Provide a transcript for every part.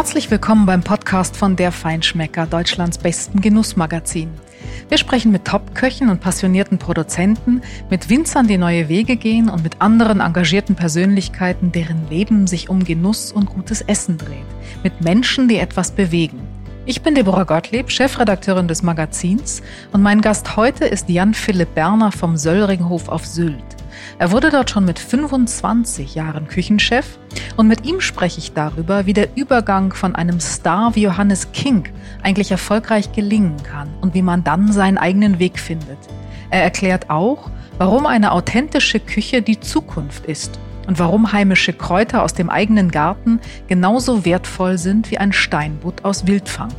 Herzlich willkommen beim Podcast von Der Feinschmecker, Deutschlands besten Genussmagazin. Wir sprechen mit Top-Köchen und passionierten Produzenten, mit Winzern, die neue Wege gehen und mit anderen engagierten Persönlichkeiten, deren Leben sich um Genuss und gutes Essen dreht. Mit Menschen, die etwas bewegen. Ich bin Deborah Gottlieb, Chefredakteurin des Magazins und mein Gast heute ist Jan Philipp Berner vom Söllringhof auf Sylt. Er wurde dort schon mit 25 Jahren Küchenchef und mit ihm spreche ich darüber, wie der Übergang von einem Star wie Johannes King eigentlich erfolgreich gelingen kann und wie man dann seinen eigenen Weg findet. Er erklärt auch, warum eine authentische Küche die Zukunft ist und warum heimische Kräuter aus dem eigenen Garten genauso wertvoll sind wie ein Steinbutt aus Wildfang.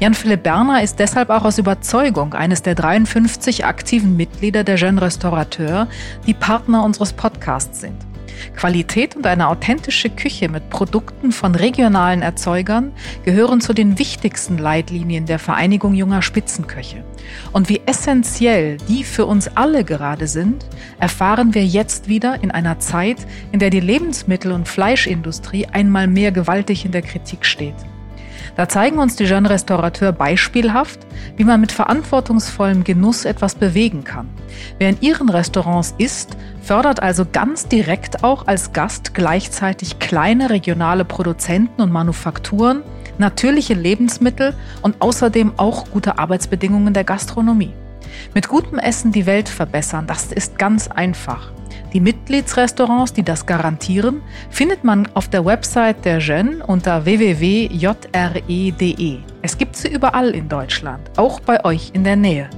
Jan-Philipp Berner ist deshalb auch aus Überzeugung eines der 53 aktiven Mitglieder der Jeune Restaurateur, die Partner unseres Podcasts sind. Qualität und eine authentische Küche mit Produkten von regionalen Erzeugern gehören zu den wichtigsten Leitlinien der Vereinigung junger Spitzenköche. Und wie essentiell die für uns alle gerade sind, erfahren wir jetzt wieder in einer Zeit, in der die Lebensmittel- und Fleischindustrie einmal mehr gewaltig in der Kritik steht. Da zeigen uns die Jeune Restaurateur beispielhaft, wie man mit verantwortungsvollem Genuss etwas bewegen kann. Wer in ihren Restaurants isst, fördert also ganz direkt auch als Gast gleichzeitig kleine regionale Produzenten und Manufakturen, natürliche Lebensmittel und außerdem auch gute Arbeitsbedingungen der Gastronomie. Mit gutem Essen die Welt verbessern, das ist ganz einfach. Die Mitgliedsrestaurants, die das garantieren, findet man auf der Website der Gen unter www.jre.de. Es gibt sie überall in Deutschland, auch bei euch in der Nähe.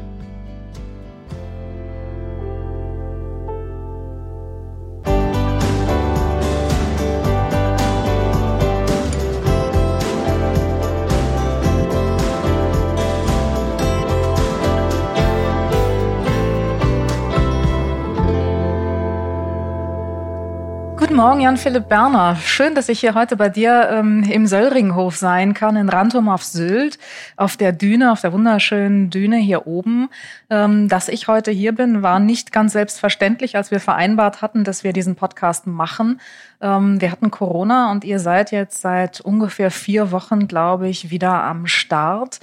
Morgen, Jan-Philipp Berner. Schön, dass ich hier heute bei dir ähm, im Söllringhof sein kann, in Rantum auf Sylt, auf der Düne, auf der wunderschönen Düne hier oben. Ähm, dass ich heute hier bin, war nicht ganz selbstverständlich, als wir vereinbart hatten, dass wir diesen Podcast machen. Ähm, wir hatten Corona und ihr seid jetzt seit ungefähr vier Wochen, glaube ich, wieder am Start.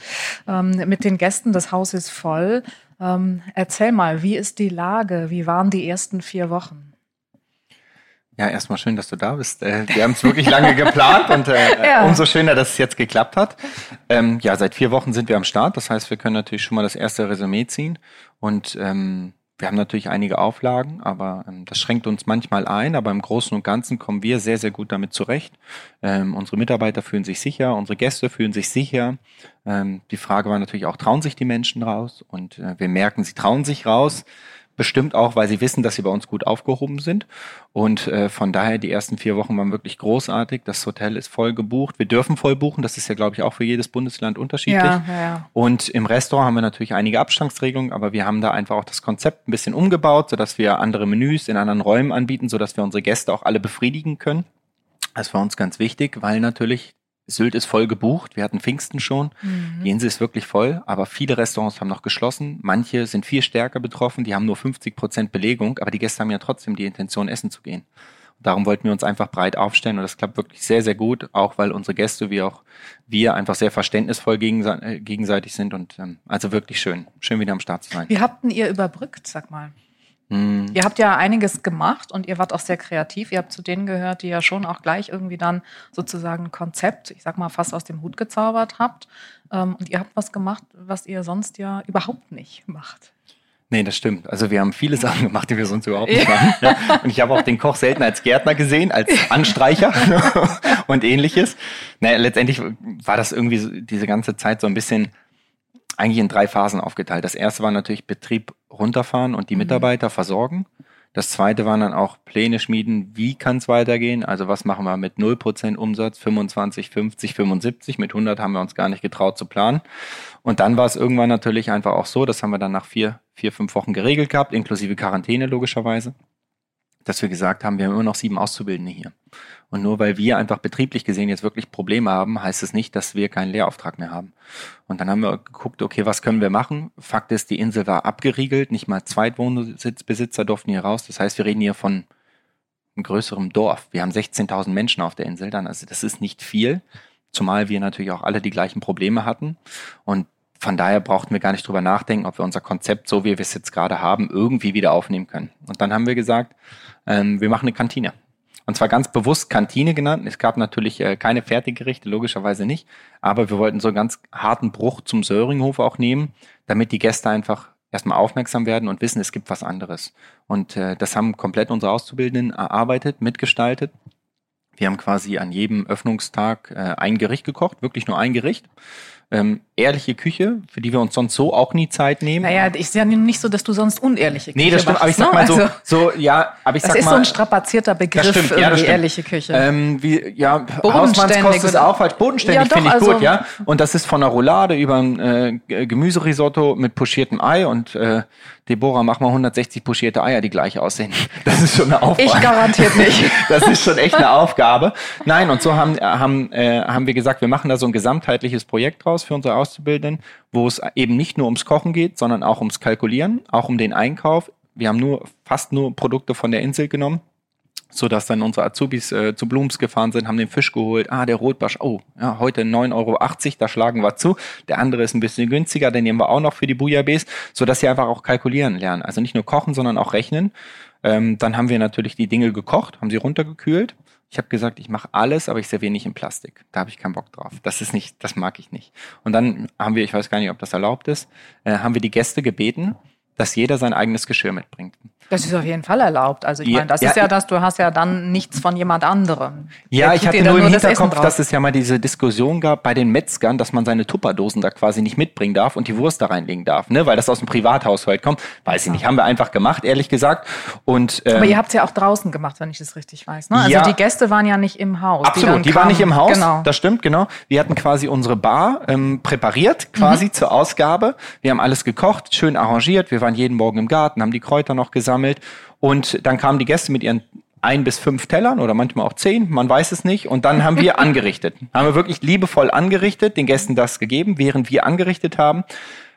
Ähm, mit den Gästen, das Haus ist voll. Ähm, erzähl mal, wie ist die Lage? Wie waren die ersten vier Wochen? Ja, erstmal schön, dass du da bist. Äh, wir haben es wirklich lange geplant und äh, ja. umso schöner, dass es jetzt geklappt hat. Ähm, ja, seit vier Wochen sind wir am Start. Das heißt, wir können natürlich schon mal das erste Resümee ziehen. Und ähm, wir haben natürlich einige Auflagen, aber ähm, das schränkt uns manchmal ein. Aber im Großen und Ganzen kommen wir sehr, sehr gut damit zurecht. Ähm, unsere Mitarbeiter fühlen sich sicher, unsere Gäste fühlen sich sicher. Ähm, die Frage war natürlich auch, trauen sich die Menschen raus? Und äh, wir merken, sie trauen sich raus. Bestimmt auch, weil sie wissen, dass sie bei uns gut aufgehoben sind. Und äh, von daher, die ersten vier Wochen waren wirklich großartig. Das Hotel ist voll gebucht. Wir dürfen voll buchen. Das ist ja, glaube ich, auch für jedes Bundesland unterschiedlich. Ja, ja. Und im Restaurant haben wir natürlich einige Abstandsregelungen, aber wir haben da einfach auch das Konzept ein bisschen umgebaut, sodass wir andere Menüs in anderen Räumen anbieten, sodass wir unsere Gäste auch alle befriedigen können. Das war uns ganz wichtig, weil natürlich Sylt ist voll gebucht. Wir hatten Pfingsten schon. Mhm. Die Insel ist wirklich voll, aber viele Restaurants haben noch geschlossen. Manche sind viel stärker betroffen. Die haben nur 50 Prozent Belegung, aber die Gäste haben ja trotzdem die Intention, essen zu gehen. Und darum wollten wir uns einfach breit aufstellen und das klappt wirklich sehr, sehr gut, auch weil unsere Gäste wie auch wir einfach sehr verständnisvoll äh, gegenseitig sind und ähm, also wirklich schön. Schön wieder am Start zu sein. Wie habt ihr überbrückt, sag mal? Mhm. Ihr habt ja einiges gemacht und ihr wart auch sehr kreativ. Ihr habt zu denen gehört, die ja schon auch gleich irgendwie dann sozusagen ein Konzept, ich sag mal, fast aus dem Hut gezaubert habt. Ähm, und ihr habt was gemacht, was ihr sonst ja überhaupt nicht macht. Nee, das stimmt. Also wir haben viele Sachen gemacht, die wir sonst überhaupt nicht machen. Ja. Und ich habe auch den Koch selten als Gärtner gesehen, als Anstreicher und ähnliches. Naja, letztendlich war das irgendwie diese ganze Zeit so ein bisschen eigentlich in drei Phasen aufgeteilt. Das erste war natürlich Betrieb runterfahren und die mhm. Mitarbeiter versorgen. Das zweite waren dann auch Pläne schmieden, wie kann es weitergehen? Also was machen wir mit 0% Umsatz, 25, 50, 75, mit 100 haben wir uns gar nicht getraut zu planen. Und dann war es irgendwann natürlich einfach auch so, das haben wir dann nach vier, vier, fünf Wochen geregelt gehabt, inklusive Quarantäne logischerweise dass wir gesagt haben, wir haben immer noch sieben Auszubildende hier. Und nur weil wir einfach betrieblich gesehen jetzt wirklich Probleme haben, heißt es nicht, dass wir keinen Lehrauftrag mehr haben. Und dann haben wir geguckt, okay, was können wir machen? Fakt ist, die Insel war abgeriegelt, nicht mal Zweitwohnsitzbesitzer durften hier raus. Das heißt, wir reden hier von einem größeren Dorf. Wir haben 16.000 Menschen auf der Insel dann, also das ist nicht viel, zumal wir natürlich auch alle die gleichen Probleme hatten. Und von daher brauchten wir gar nicht drüber nachdenken, ob wir unser Konzept, so wie wir es jetzt gerade haben, irgendwie wieder aufnehmen können. Und dann haben wir gesagt, ähm, wir machen eine Kantine. Und zwar ganz bewusst Kantine genannt. Es gab natürlich äh, keine Fertiggerichte, logischerweise nicht. Aber wir wollten so einen ganz harten Bruch zum Söringhof auch nehmen, damit die Gäste einfach erstmal aufmerksam werden und wissen, es gibt was anderes. Und äh, das haben komplett unsere Auszubildenden erarbeitet, mitgestaltet. Wir haben quasi an jedem Öffnungstag äh, ein Gericht gekocht, wirklich nur ein Gericht ähm, ehrliche Küche, für die wir uns sonst so auch nie Zeit nehmen. Naja, ich sehe ja nicht so, dass du sonst unehrliche Küche Nee, das stimmt, aber ich sag ne? mal so, also, so ja, aber ich sag mal. Das ist so ein strapazierter Begriff, das stimmt, ja, das ehrliche Küche. Ähm, wie, ja, Hausmannskost ist auch falsch, bodenständig ja, finde ich also, gut, ja. Und das ist von einer Roulade über ein äh, Gemüserisotto mit pochiertem Ei und äh, Deborah, mach mal 160 pochierte Eier, die gleich aussehen. Das ist schon eine Aufgabe. Ich garantiert nicht. das ist schon echt eine Aufgabe. Nein, und so haben, haben, äh, haben wir gesagt, wir machen da so ein gesamtheitliches Projekt draus für unsere Auszubildenden, wo es eben nicht nur ums Kochen geht, sondern auch ums Kalkulieren, auch um den Einkauf. Wir haben nur fast nur Produkte von der Insel genommen so dass dann unsere Azubis äh, zu Blooms gefahren sind, haben den Fisch geholt. Ah, der Rotbarsch, oh, ja, heute 9,80 Euro, da schlagen wir zu. Der andere ist ein bisschen günstiger, den nehmen wir auch noch für die Bouillabaisse, so dass sie einfach auch kalkulieren lernen. Also nicht nur kochen, sondern auch rechnen. Ähm, dann haben wir natürlich die Dinge gekocht, haben sie runtergekühlt. Ich habe gesagt, ich mache alles, aber ich serviere nicht in Plastik. Da habe ich keinen Bock drauf. Das ist nicht, das mag ich nicht. Und dann haben wir, ich weiß gar nicht, ob das erlaubt ist, äh, haben wir die Gäste gebeten, dass jeder sein eigenes Geschirr mitbringt. Das ist auf jeden Fall erlaubt. Also ich ja, meine, das ja, ist ja das, du hast ja dann nichts von jemand anderem. Ja, ich hatte nur im Hinterkopf, das dass es ja mal diese Diskussion gab bei den Metzgern, dass man seine Tupperdosen da quasi nicht mitbringen darf und die Wurst da reinlegen darf, ne? weil das aus dem Privathaushalt kommt. Weiß ich nicht, haben wir einfach gemacht, ehrlich gesagt. Und, ähm, Aber ihr habt es ja auch draußen gemacht, wenn ich das richtig weiß. Ne? Also ja, die Gäste waren ja nicht im Haus. Absolut, die, die waren nicht im Haus, genau. das stimmt, genau. Wir hatten quasi unsere Bar ähm, präpariert, quasi mhm. zur Ausgabe. Wir haben alles gekocht, schön arrangiert. Wir waren jeden Morgen im Garten, haben die Kräuter noch gesammelt und dann kamen die Gäste mit ihren ein bis fünf Tellern oder manchmal auch zehn, man weiß es nicht. Und dann haben wir angerichtet. haben wir wirklich liebevoll angerichtet, den Gästen das gegeben, während wir angerichtet haben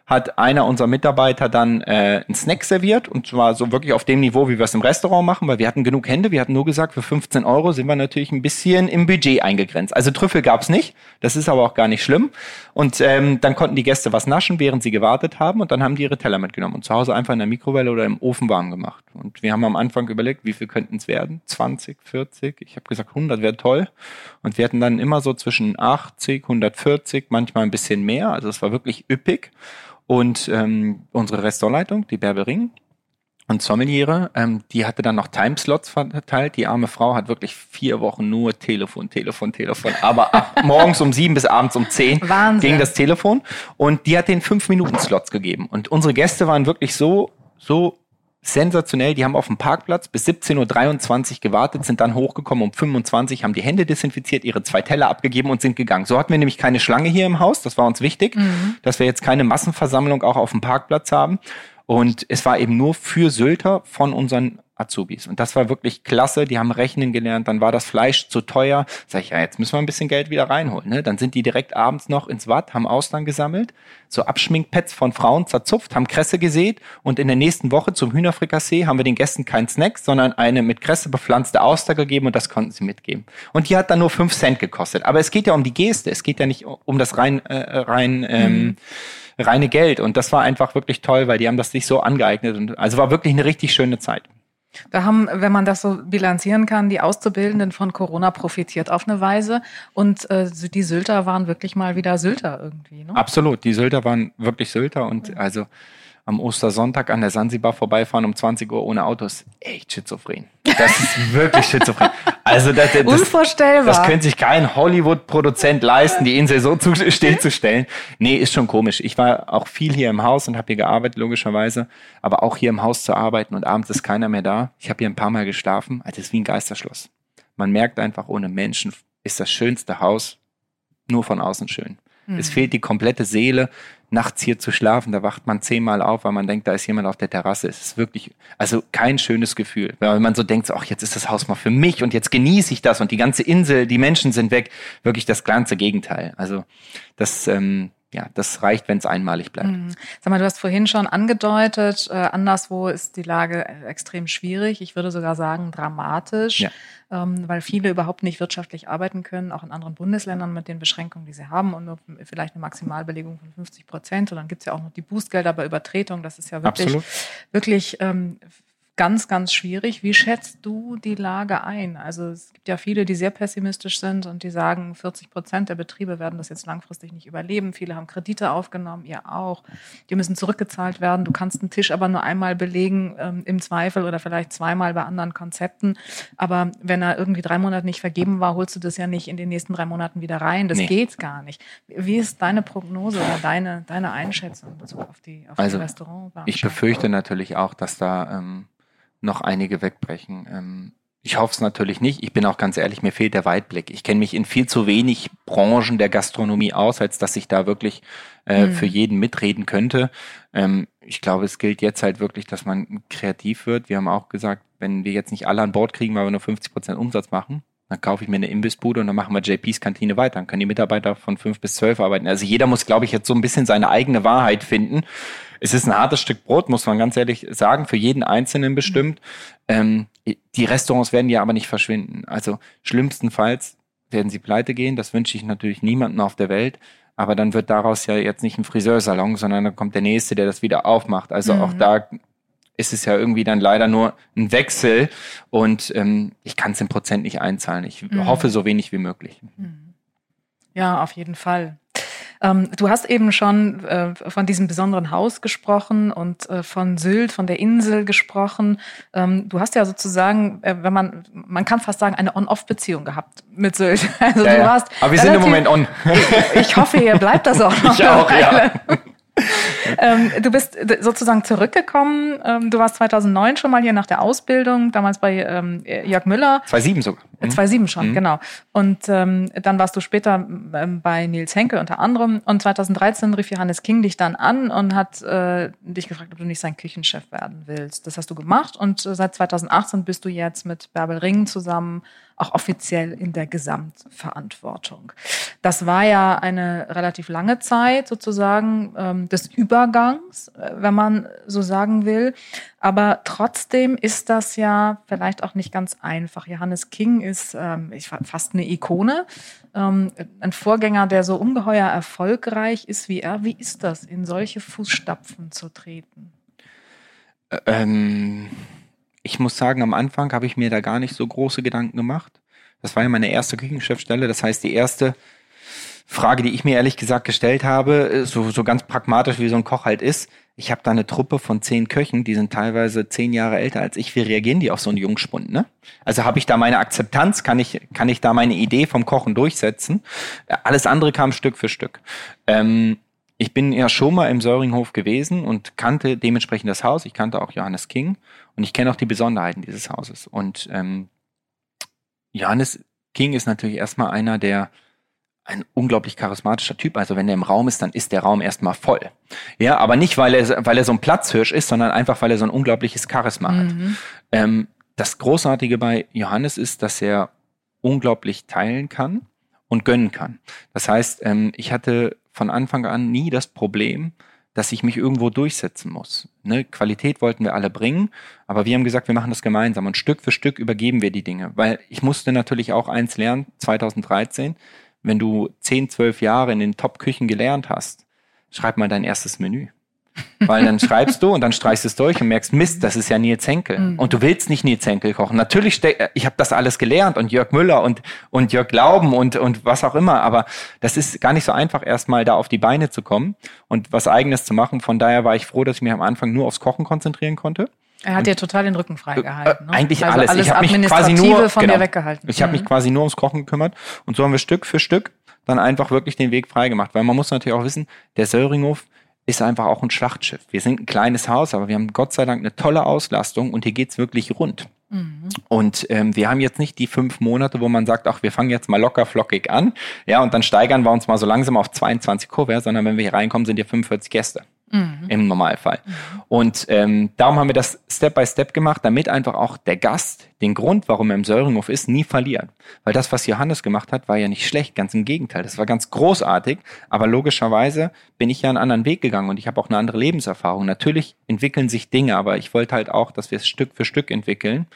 hat einer unserer Mitarbeiter dann äh, einen Snack serviert und zwar so wirklich auf dem Niveau, wie wir es im Restaurant machen, weil wir hatten genug Hände. Wir hatten nur gesagt, für 15 Euro sind wir natürlich ein bisschen im Budget eingegrenzt. Also Trüffel gab's nicht, das ist aber auch gar nicht schlimm. Und ähm, dann konnten die Gäste was naschen, während sie gewartet haben und dann haben die ihre Teller mitgenommen und zu Hause einfach in der Mikrowelle oder im Ofen warm gemacht. Und wir haben am Anfang überlegt, wie viel könnten es werden? 20, 40? Ich habe gesagt, 100 wäre toll. Und wir hatten dann immer so zwischen 80, 140, manchmal ein bisschen mehr. Also es war wirklich üppig. Und ähm, unsere Restaurantleitung, die Berbering und Sommeliere, ähm, die hatte dann noch Timeslots verteilt. Die arme Frau hat wirklich vier Wochen nur Telefon, Telefon, Telefon. Aber ab morgens um sieben bis abends um zehn Wahnsinn. ging das Telefon. Und die hat den fünf Minuten Slots gegeben. Und unsere Gäste waren wirklich so, so sensationell. Die haben auf dem Parkplatz bis 17.23 Uhr gewartet, sind dann hochgekommen um 25, haben die Hände desinfiziert, ihre zwei Teller abgegeben und sind gegangen. So hatten wir nämlich keine Schlange hier im Haus. Das war uns wichtig, mhm. dass wir jetzt keine Massenversammlung auch auf dem Parkplatz haben. Und es war eben nur für Sylter von unseren Azubis. Und das war wirklich klasse. Die haben rechnen gelernt. Dann war das Fleisch zu teuer. Sag ich, ja, jetzt müssen wir ein bisschen Geld wieder reinholen. Ne? Dann sind die direkt abends noch ins Watt, haben Austern gesammelt, so Abschminkpads von Frauen zerzupft, haben Kresse gesät und in der nächsten Woche zum Hühnerfrikassee haben wir den Gästen keinen Snack, sondern eine mit Kresse bepflanzte Auster gegeben und das konnten sie mitgeben. Und die hat dann nur fünf Cent gekostet. Aber es geht ja um die Geste. Es geht ja nicht um das rein, äh, rein ähm, mhm reine Geld. Und das war einfach wirklich toll, weil die haben das sich so angeeignet. Und also war wirklich eine richtig schöne Zeit. Da haben, wenn man das so bilanzieren kann, die Auszubildenden von Corona profitiert auf eine Weise. Und äh, die Sylter waren wirklich mal wieder Sylter irgendwie. Ne? Absolut, die Sylter waren wirklich Sylter. Und also am Ostersonntag an der Sansibar vorbeifahren um 20 Uhr ohne Autos, echt schizophren. Das ist wirklich schizophren. Also das, das, Unvorstellbar. Das könnte sich kein Hollywood-Produzent leisten, die Insel so zu, stillzustellen. Nee, ist schon komisch. Ich war auch viel hier im Haus und habe hier gearbeitet, logischerweise. Aber auch hier im Haus zu arbeiten und abends ist keiner mehr da. Ich habe hier ein paar Mal geschlafen. Also es ist wie ein Geisterschloss. Man merkt einfach, ohne Menschen ist das schönste Haus nur von außen schön. Mhm. Es fehlt die komplette Seele, nachts hier zu schlafen. Da wacht man zehnmal auf, weil man denkt, da ist jemand auf der Terrasse. Es ist wirklich, also kein schönes Gefühl. Weil man so denkt, ach, jetzt ist das Haus mal für mich und jetzt genieße ich das und die ganze Insel, die Menschen sind weg. Wirklich das ganze Gegenteil. Also das, ähm, ja, das reicht, wenn es einmalig bleibt. Mhm. Sag mal, du hast vorhin schon angedeutet, äh, anderswo ist die Lage extrem schwierig. Ich würde sogar sagen dramatisch, ja. ähm, weil viele überhaupt nicht wirtschaftlich arbeiten können, auch in anderen Bundesländern mit den Beschränkungen, die sie haben und nur vielleicht eine Maximalbelegung von 50 Prozent. Und dann gibt es ja auch noch die Boostgelder bei Übertretung. Das ist ja wirklich, wirklich ähm, ganz, ganz schwierig. Wie schätzt du die Lage ein? Also es gibt ja viele, die sehr pessimistisch sind und die sagen, 40 Prozent der Betriebe werden das jetzt langfristig nicht überleben. Viele haben Kredite aufgenommen, ihr auch. Die müssen zurückgezahlt werden. Du kannst einen Tisch aber nur einmal belegen, ähm, im Zweifel oder vielleicht zweimal bei anderen Konzepten. Aber wenn er irgendwie drei Monate nicht vergeben war, holst du das ja nicht in den nächsten drei Monaten wieder rein. Das nee. geht gar nicht. Wie ist deine Prognose oder deine, deine Einschätzung in Bezug auf die, auf also, die Restaurantbranche? Ich befürchte natürlich auch, dass da ähm, noch einige wegbrechen. Ähm, ich hoffe es natürlich nicht. Ich bin auch ganz ehrlich, mir fehlt der Weitblick. Ich kenne mich in viel zu wenig Branchen der Gastronomie aus, als dass ich da wirklich äh, mhm. für jeden mitreden könnte. Ähm, ich glaube, es gilt jetzt halt wirklich, dass man kreativ wird. Wir haben auch gesagt, wenn wir jetzt nicht alle an Bord kriegen, weil wir nur 50 Prozent Umsatz machen, dann kaufe ich mir eine Imbissbude und dann machen wir JPs Kantine weiter. Dann können die Mitarbeiter von fünf bis zwölf arbeiten. Also jeder muss, glaube ich, jetzt so ein bisschen seine eigene Wahrheit finden. Es ist ein hartes Stück Brot, muss man ganz ehrlich sagen, für jeden Einzelnen bestimmt. Ähm, die Restaurants werden ja aber nicht verschwinden. Also schlimmstenfalls werden sie pleite gehen. Das wünsche ich natürlich niemandem auf der Welt. Aber dann wird daraus ja jetzt nicht ein Friseursalon, sondern dann kommt der nächste, der das wieder aufmacht. Also mhm. auch da ist es ja irgendwie dann leider nur ein Wechsel und ähm, ich kann es im Prozent nicht einzahlen. Ich mhm. hoffe so wenig wie möglich. Mhm. Ja, auf jeden Fall. Ähm, du hast eben schon äh, von diesem besonderen Haus gesprochen und äh, von Sylt, von der Insel gesprochen. Ähm, du hast ja sozusagen, äh, wenn man, man kann fast sagen, eine On-Off-Beziehung gehabt mit Sylt. Also ja, du warst. Aber wir sind im Moment on. ich, ich hoffe, ihr bleibt das auch noch. Ich auch, ja. ähm, du bist sozusagen zurückgekommen. Ähm, du warst 2009 schon mal hier nach der Ausbildung, damals bei ähm, Jörg Müller. 2007 sogar. Mhm. 2007 schon, mhm. genau. Und ähm, dann warst du später ähm, bei Nils Henke unter anderem. Und 2013 rief Johannes King dich dann an und hat äh, dich gefragt, ob du nicht sein Küchenchef werden willst. Das hast du gemacht und äh, seit 2018 bist du jetzt mit Bärbel Ring zusammen auch offiziell in der Gesamtverantwortung. Das war ja eine relativ lange Zeit sozusagen ähm, des Übergangs, äh, wenn man so sagen will. Aber trotzdem ist das ja vielleicht auch nicht ganz einfach. Johannes King ist ähm, fast eine Ikone, ähm, ein Vorgänger, der so ungeheuer erfolgreich ist wie er. Wie ist das, in solche Fußstapfen zu treten? Ähm ich muss sagen, am Anfang habe ich mir da gar nicht so große Gedanken gemacht. Das war ja meine erste Küchenchefstelle. Das heißt, die erste Frage, die ich mir ehrlich gesagt gestellt habe, so, so ganz pragmatisch wie so ein Koch halt ist, ich habe da eine Truppe von zehn Köchen, die sind teilweise zehn Jahre älter als ich. Wie reagieren die auf so einen Jungspund? Ne? Also habe ich da meine Akzeptanz? Kann ich, kann ich da meine Idee vom Kochen durchsetzen? Alles andere kam Stück für Stück. Ähm, ich bin ja schon mal im Söringhof gewesen und kannte dementsprechend das Haus. Ich kannte auch Johannes King und ich kenne auch die Besonderheiten dieses Hauses. Und ähm, Johannes King ist natürlich erstmal einer, der ein unglaublich charismatischer Typ. Also wenn er im Raum ist, dann ist der Raum erstmal voll. Ja, aber nicht, weil er, weil er so ein Platzhirsch ist, sondern einfach, weil er so ein unglaubliches Charisma mhm. hat. Ähm, das Großartige bei Johannes ist, dass er unglaublich teilen kann und gönnen kann. Das heißt, ähm, ich hatte von Anfang an nie das Problem, dass ich mich irgendwo durchsetzen muss. Ne? Qualität wollten wir alle bringen, aber wir haben gesagt, wir machen das gemeinsam und Stück für Stück übergeben wir die Dinge. Weil ich musste natürlich auch eins lernen, 2013, wenn du 10, 12 Jahre in den Top-Küchen gelernt hast, schreib mal dein erstes Menü. Weil dann schreibst du und dann streichst du es durch und merkst, Mist, das ist ja Nils Henkel. Mhm. Und du willst nicht Nils Henkel kochen. Natürlich, ich habe das alles gelernt und Jörg Müller und, und Jörg Glauben und, und was auch immer. Aber das ist gar nicht so einfach, erstmal da auf die Beine zu kommen und was Eigenes zu machen. Von daher war ich froh, dass ich mich am Anfang nur aufs Kochen konzentrieren konnte. Er hat dir total den Rücken freigehalten. Ne? Eigentlich also alles. alles. Ich habe mich quasi nur von genau, dir weggehalten. Ich mhm. habe mich quasi nur ums Kochen gekümmert und so haben wir Stück für Stück dann einfach wirklich den Weg freigemacht. Weil man muss natürlich auch wissen, der Söringhof ist einfach auch ein Schlachtschiff. Wir sind ein kleines Haus, aber wir haben Gott sei Dank eine tolle Auslastung und hier geht's wirklich rund. Mhm. Und ähm, wir haben jetzt nicht die fünf Monate, wo man sagt, ach, wir fangen jetzt mal locker flockig an, ja, und dann steigern wir uns mal so langsam auf 22 Kurve, sondern wenn wir hier reinkommen, sind hier 45 Gäste. Mhm. im Normalfall. Mhm. Und ähm, darum haben wir das Step by Step gemacht, damit einfach auch der Gast den Grund, warum er im Söringhof ist, nie verliert. Weil das, was Johannes gemacht hat, war ja nicht schlecht, ganz im Gegenteil. Das war ganz großartig, aber logischerweise bin ich ja einen anderen Weg gegangen und ich habe auch eine andere Lebenserfahrung. Natürlich entwickeln sich Dinge, aber ich wollte halt auch, dass wir es Stück für Stück entwickeln.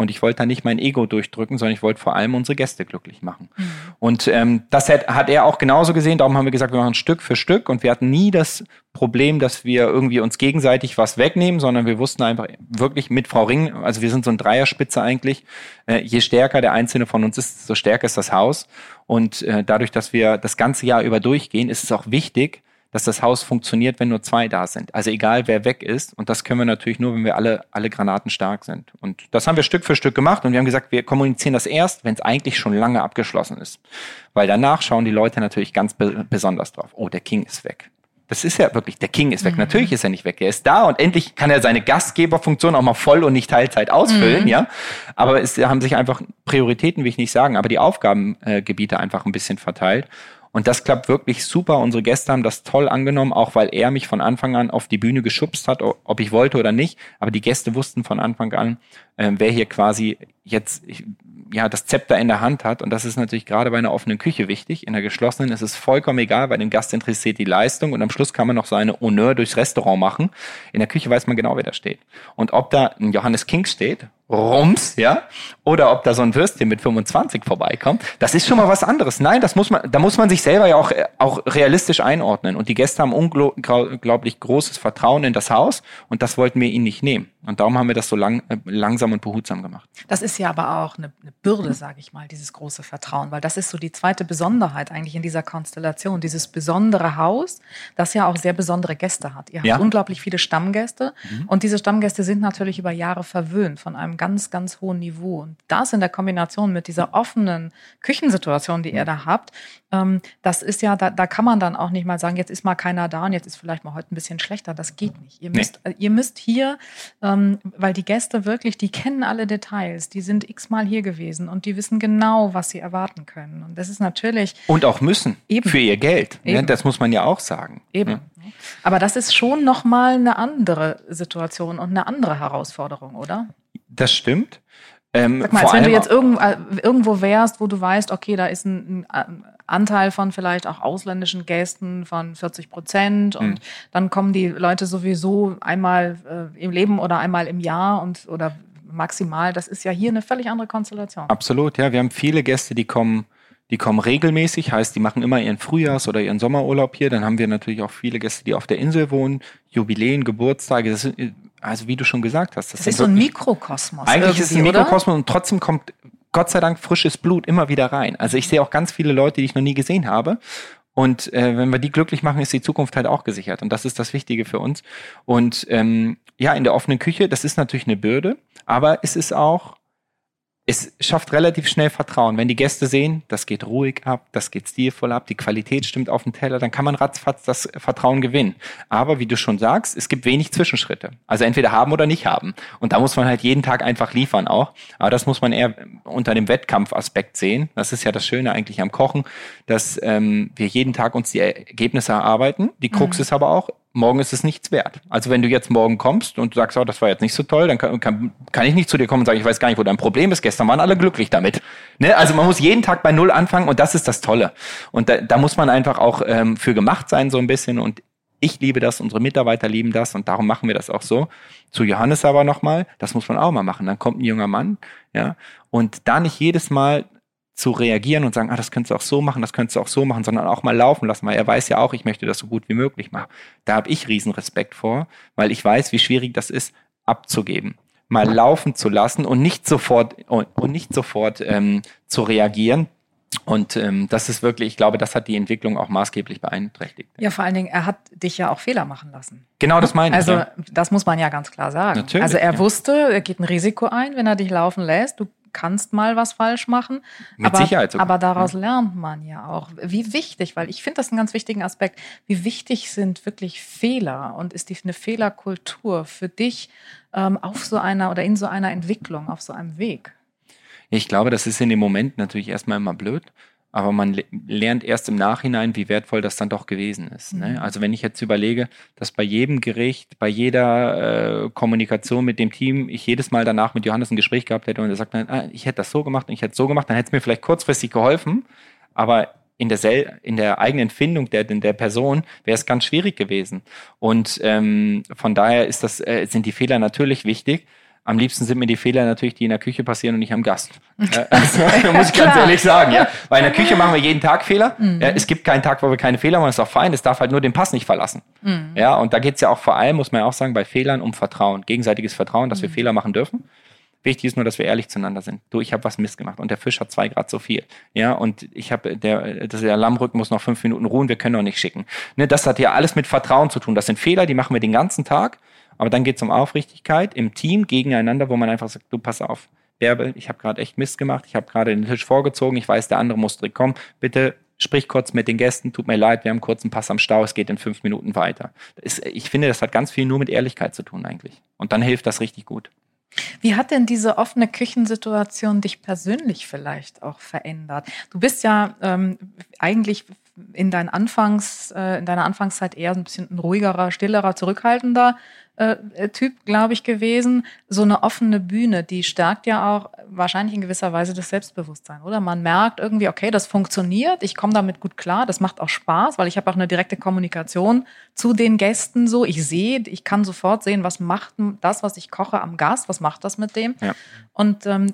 Und ich wollte da nicht mein Ego durchdrücken, sondern ich wollte vor allem unsere Gäste glücklich machen. Mhm. Und ähm, das hat, hat er auch genauso gesehen. Darum haben wir gesagt, wir machen Stück für Stück. Und wir hatten nie das Problem, dass wir irgendwie uns gegenseitig was wegnehmen, sondern wir wussten einfach wirklich mit Frau Ring, also wir sind so ein Dreierspitze eigentlich, äh, je stärker der einzelne von uns ist, so stärker ist das Haus. Und äh, dadurch, dass wir das ganze Jahr über durchgehen, ist es auch wichtig, dass das Haus funktioniert, wenn nur zwei da sind. Also egal, wer weg ist. Und das können wir natürlich nur, wenn wir alle, alle Granaten stark sind. Und das haben wir Stück für Stück gemacht. Und wir haben gesagt, wir kommunizieren das erst, wenn es eigentlich schon lange abgeschlossen ist. Weil danach schauen die Leute natürlich ganz be besonders drauf. Oh, der King ist weg. Das ist ja wirklich, der King ist weg. Mhm. Natürlich ist er nicht weg. Er ist da und endlich kann er seine Gastgeberfunktion auch mal voll und nicht Teilzeit ausfüllen, mhm. ja. Aber es haben sich einfach Prioritäten, will ich nicht sagen, aber die Aufgabengebiete einfach ein bisschen verteilt. Und das klappt wirklich super. Unsere Gäste haben das toll angenommen, auch weil er mich von Anfang an auf die Bühne geschubst hat, ob ich wollte oder nicht. Aber die Gäste wussten von Anfang an, äh, wer hier quasi jetzt ja das Zepter in der Hand hat. Und das ist natürlich gerade bei einer offenen Küche wichtig. In der geschlossenen ist es vollkommen egal, weil dem Gast interessiert die Leistung und am Schluss kann man noch seine Honneur durchs Restaurant machen. In der Küche weiß man genau, wer da steht. Und ob da ein Johannes King steht Rums, ja, oder ob da so ein Würstchen mit 25 vorbeikommt, das ist schon mal was anderes. Nein, das muss man, da muss man sich selber ja auch, auch realistisch einordnen. Und die Gäste haben unglaublich großes Vertrauen in das Haus und das wollten wir ihnen nicht nehmen. Und darum haben wir das so lang, äh, langsam und behutsam gemacht. Das ist ja aber auch eine, eine Bürde, sage ich mal, dieses große Vertrauen, weil das ist so die zweite Besonderheit eigentlich in dieser Konstellation, dieses besondere Haus, das ja auch sehr besondere Gäste hat. Ihr habt ja. unglaublich viele Stammgäste mhm. und diese Stammgäste sind natürlich über Jahre verwöhnt von einem ganz, ganz hohen Niveau. Und das in der Kombination mit dieser offenen Küchensituation, die ihr da habt, ähm, das ist ja, da, da kann man dann auch nicht mal sagen, jetzt ist mal keiner da und jetzt ist vielleicht mal heute ein bisschen schlechter. Das geht nicht. Ihr müsst, nee. ihr müsst hier, ähm, weil die Gäste wirklich, die kennen alle Details, die sind x-mal hier gewesen und die wissen genau, was sie erwarten können. Und das ist natürlich. Und auch müssen. Eben. Für ihr Geld. Ne? Eben. Das muss man ja auch sagen. Eben. Ja. Aber das ist schon nochmal eine andere Situation und eine andere Herausforderung, oder? Das stimmt. Ähm, Sag mal, als wenn du jetzt irgendwo, äh, irgendwo wärst, wo du weißt, okay, da ist ein, ein Anteil von vielleicht auch ausländischen Gästen von 40 Prozent und mhm. dann kommen die Leute sowieso einmal äh, im Leben oder einmal im Jahr und oder maximal. Das ist ja hier eine völlig andere Konstellation. Absolut, ja. Wir haben viele Gäste, die kommen die kommen regelmäßig, heißt, die machen immer ihren Frühjahrs- oder ihren Sommerurlaub hier. Dann haben wir natürlich auch viele Gäste, die auf der Insel wohnen, Jubiläen, Geburtstage. Das sind, also wie du schon gesagt hast. Das, das ist so ein Mikrokosmos. Eigentlich ist es ein Mikrokosmos und trotzdem kommt Gott sei Dank frisches Blut immer wieder rein. Also ich sehe auch ganz viele Leute, die ich noch nie gesehen habe. Und äh, wenn wir die glücklich machen, ist die Zukunft halt auch gesichert. Und das ist das Wichtige für uns. Und ähm, ja, in der offenen Küche, das ist natürlich eine Bürde, aber es ist auch es schafft relativ schnell Vertrauen. Wenn die Gäste sehen, das geht ruhig ab, das geht stilvoll ab, die Qualität stimmt auf dem Teller, dann kann man ratzfatz das Vertrauen gewinnen. Aber wie du schon sagst, es gibt wenig Zwischenschritte. Also entweder haben oder nicht haben. Und da muss man halt jeden Tag einfach liefern auch. Aber das muss man eher unter dem Wettkampfaspekt sehen. Das ist ja das Schöne eigentlich am Kochen, dass ähm, wir jeden Tag uns die Ergebnisse erarbeiten. Die Krux mhm. ist aber auch, morgen ist es nichts wert. Also wenn du jetzt morgen kommst und sagst, oh, das war jetzt nicht so toll, dann kann, kann, kann ich nicht zu dir kommen und sagen, ich weiß gar nicht, wo dein Problem ist. Gestern waren alle glücklich damit. Ne? Also man muss jeden Tag bei Null anfangen und das ist das Tolle. Und da, da muss man einfach auch ähm, für gemacht sein so ein bisschen und ich liebe das, unsere Mitarbeiter lieben das und darum machen wir das auch so. Zu Johannes aber nochmal, das muss man auch mal machen. Dann kommt ein junger Mann, ja, und da nicht jedes Mal zu reagieren und sagen, ah, das könntest du auch so machen, das könntest du auch so machen, sondern auch mal laufen lassen, weil er weiß ja auch, ich möchte das so gut wie möglich machen. Da habe ich riesen Respekt vor, weil ich weiß, wie schwierig das ist, abzugeben, mal laufen zu lassen und nicht sofort und, nicht sofort ähm, zu reagieren. Und ähm, das ist wirklich, ich glaube, das hat die Entwicklung auch maßgeblich beeinträchtigt. Ja, vor allen Dingen, er hat dich ja auch Fehler machen lassen. Genau, das meine ich. Also, ja. das muss man ja ganz klar sagen. Natürlich, also, er ja. wusste, er geht ein Risiko ein, wenn er dich laufen lässt. Du kannst mal was falsch machen. Mit aber, Sicherheit sogar. Aber daraus lernt man ja auch. Wie wichtig, weil ich finde das einen ganz wichtigen Aspekt, wie wichtig sind wirklich Fehler und ist die eine Fehlerkultur für dich ähm, auf so einer oder in so einer Entwicklung, auf so einem Weg? Ich glaube, das ist in dem Moment natürlich erstmal immer blöd. Aber man lernt erst im Nachhinein, wie wertvoll das dann doch gewesen ist. Ne? Mhm. Also wenn ich jetzt überlege, dass bei jedem Gericht, bei jeder äh, Kommunikation mit dem Team, ich jedes Mal danach mit Johannes ein Gespräch gehabt hätte und er sagt, ah, ich hätte das so gemacht und ich hätte es so gemacht, dann hätte es mir vielleicht kurzfristig geholfen, aber in der, in der eigenen Findung der, der Person wäre es ganz schwierig gewesen. Und ähm, von daher ist das, äh, sind die Fehler natürlich wichtig. Am liebsten sind mir die Fehler natürlich, die in der Küche passieren und nicht am Gast. also, muss ich ganz ehrlich sagen, ja. Weil in der Küche machen wir jeden Tag Fehler. Mhm. Es gibt keinen Tag, wo wir keine Fehler machen, das ist auch fein. Es darf halt nur den Pass nicht verlassen. Mhm. Ja, und da geht es ja auch vor allem, muss man ja auch sagen, bei Fehlern um Vertrauen. Gegenseitiges Vertrauen, dass wir mhm. Fehler machen dürfen. Wichtig ist nur, dass wir ehrlich zueinander sind. Du, ich habe was Mist gemacht und der Fisch hat zwei Grad so viel. Ja, und ich habe der, der Lammrücken muss noch fünf Minuten ruhen, wir können noch nicht schicken. Ne, das hat ja alles mit Vertrauen zu tun. Das sind Fehler, die machen wir den ganzen Tag. Aber dann geht es um Aufrichtigkeit im Team gegeneinander, wo man einfach sagt, du pass auf, Bärbel, ich habe gerade echt Mist gemacht, ich habe gerade den Tisch vorgezogen, ich weiß, der andere muss direkt kommen. Bitte sprich kurz mit den Gästen, tut mir leid, wir haben kurz einen Pass am Stau, es geht in fünf Minuten weiter. Ist, ich finde, das hat ganz viel nur mit Ehrlichkeit zu tun eigentlich. Und dann hilft das richtig gut. Wie hat denn diese offene Küchensituation dich persönlich vielleicht auch verändert? Du bist ja ähm, eigentlich in, dein Anfangs, äh, in deiner Anfangszeit eher ein bisschen ruhigerer, stillerer, zurückhaltender äh, Typ, glaube ich, gewesen. So eine offene Bühne, die stärkt ja auch wahrscheinlich in gewisser Weise das Selbstbewusstsein, oder? Man merkt irgendwie, okay, das funktioniert, ich komme damit gut klar, das macht auch Spaß, weil ich habe auch eine direkte Kommunikation zu den Gästen so. Ich sehe, ich kann sofort sehen, was macht das, was ich koche am Gast, was macht das mit dem? Ja. Und ähm,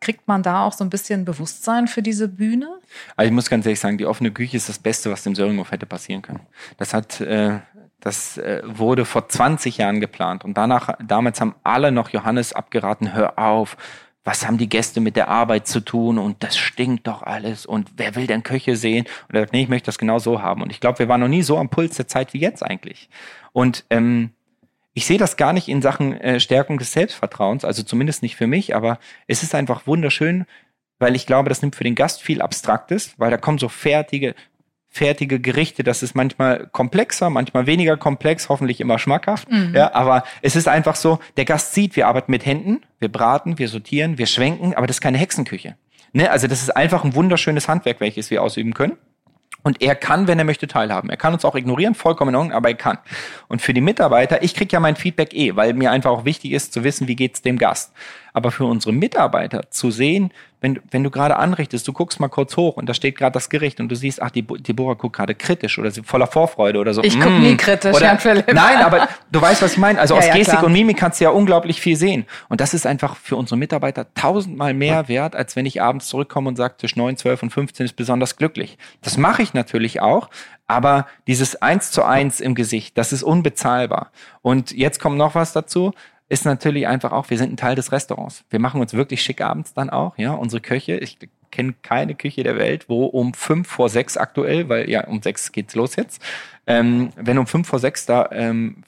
kriegt man da auch so ein bisschen Bewusstsein für diese Bühne? Also ich muss ganz ehrlich sagen, die offene Küche ist das Beste, was dem Söringhof hätte passieren können. Das hat äh, das äh, wurde vor 20 Jahren geplant und danach, damals haben alle noch Johannes abgeraten, hör auf, was haben die Gäste mit der Arbeit zu tun und das stinkt doch alles und wer will denn Köche sehen? Und er sagt, nee, ich möchte das genau so haben. Und ich glaube, wir waren noch nie so am Puls der Zeit wie jetzt eigentlich. Und ähm, ich sehe das gar nicht in Sachen äh, Stärkung des Selbstvertrauens, also zumindest nicht für mich, aber es ist einfach wunderschön, weil ich glaube, das nimmt für den Gast viel Abstraktes, weil da kommen so fertige, fertige Gerichte. Das ist manchmal komplexer, manchmal weniger komplex, hoffentlich immer schmackhaft. Mhm. Ja, aber es ist einfach so, der Gast sieht, wir arbeiten mit Händen, wir braten, wir sortieren, wir schwenken, aber das ist keine Hexenküche. Ne? Also das ist einfach ein wunderschönes Handwerk, welches wir ausüben können. Und er kann, wenn er möchte, teilhaben. Er kann uns auch ignorieren, vollkommen in Ordnung, aber er kann. Und für die Mitarbeiter, ich kriege ja mein Feedback eh, weil mir einfach auch wichtig ist zu wissen, wie geht's dem Gast. Aber für unsere Mitarbeiter zu sehen, wenn, wenn du gerade anrichtest, du guckst mal kurz hoch und da steht gerade das Gericht und du siehst, ach, die Deborah guckt gerade kritisch oder sie voller Vorfreude oder so. Ich gucke mm. nie kritisch, oder, Jan Philipp. Nein, aber du weißt, was ich meine. Also ja, aus ja, Gestik klar. und Mimik kannst du ja unglaublich viel sehen. Und das ist einfach für unsere Mitarbeiter tausendmal mehr wert, als wenn ich abends zurückkomme und sage, zwischen 9, 12 und 15 ist besonders glücklich. Das mache ich natürlich auch, aber dieses Eins zu Eins im Gesicht, das ist unbezahlbar. Und jetzt kommt noch was dazu ist natürlich einfach auch, wir sind ein Teil des Restaurants. Wir machen uns wirklich schick abends dann auch, ja. Unsere Köche, ich kenne keine Küche der Welt, wo um fünf vor sechs aktuell, weil ja, um sechs geht's los jetzt, ähm, wenn um fünf vor sechs da ähm,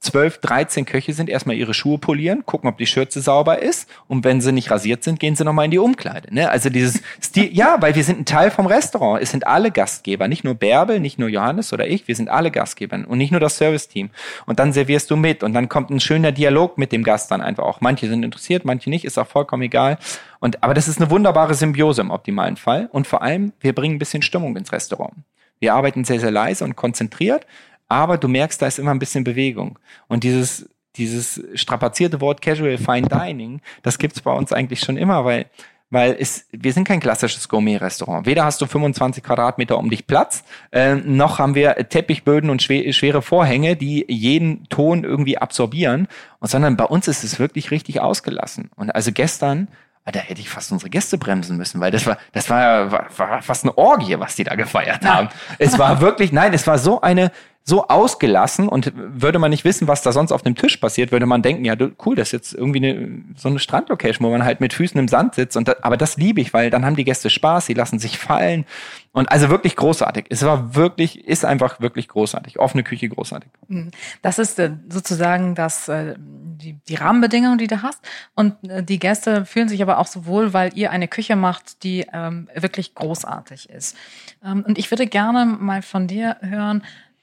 12, 13 Köche sind, erstmal ihre Schuhe polieren, gucken, ob die Schürze sauber ist. Und wenn sie nicht rasiert sind, gehen sie nochmal in die Umkleide. Ne? Also dieses Stil, ja, weil wir sind ein Teil vom Restaurant. Es sind alle Gastgeber, nicht nur Bärbel, nicht nur Johannes oder ich, wir sind alle Gastgeber und nicht nur das Serviceteam. Und dann servierst du mit und dann kommt ein schöner Dialog mit dem Gast dann einfach auch. Manche sind interessiert, manche nicht, ist auch vollkommen egal. Und, aber das ist eine wunderbare Symbiose im optimalen Fall. Und vor allem, wir bringen ein bisschen Stimmung ins Restaurant. Wir arbeiten sehr, sehr leise und konzentriert, aber du merkst, da ist immer ein bisschen Bewegung. Und dieses, dieses strapazierte Wort Casual Fine Dining, das gibt's bei uns eigentlich schon immer, weil weil es, wir sind kein klassisches Gourmet-Restaurant. Weder hast du 25 Quadratmeter um dich Platz, äh, noch haben wir Teppichböden und schwer, schwere Vorhänge, die jeden Ton irgendwie absorbieren, und, sondern bei uns ist es wirklich richtig ausgelassen. Und also gestern da hätte ich fast unsere Gäste bremsen müssen, weil das war, das war, war, war fast eine Orgie, was die da gefeiert haben. Es war wirklich, nein, es war so eine, so ausgelassen und würde man nicht wissen, was da sonst auf dem Tisch passiert, würde man denken, ja, cool, das ist jetzt irgendwie eine, so eine Strandlocation, wo man halt mit Füßen im Sand sitzt. Und da, aber das liebe ich, weil dann haben die Gäste Spaß, sie lassen sich fallen. Und also wirklich großartig. Es war wirklich, ist einfach wirklich großartig. Offene Küche großartig. Mhm. Das ist äh, sozusagen das, äh, die, die Rahmenbedingungen, die du hast. Und äh, die Gäste fühlen sich aber auch so wohl, weil ihr eine Küche macht, die ähm, wirklich großartig ist. Ähm, und ich würde gerne mal von dir hören,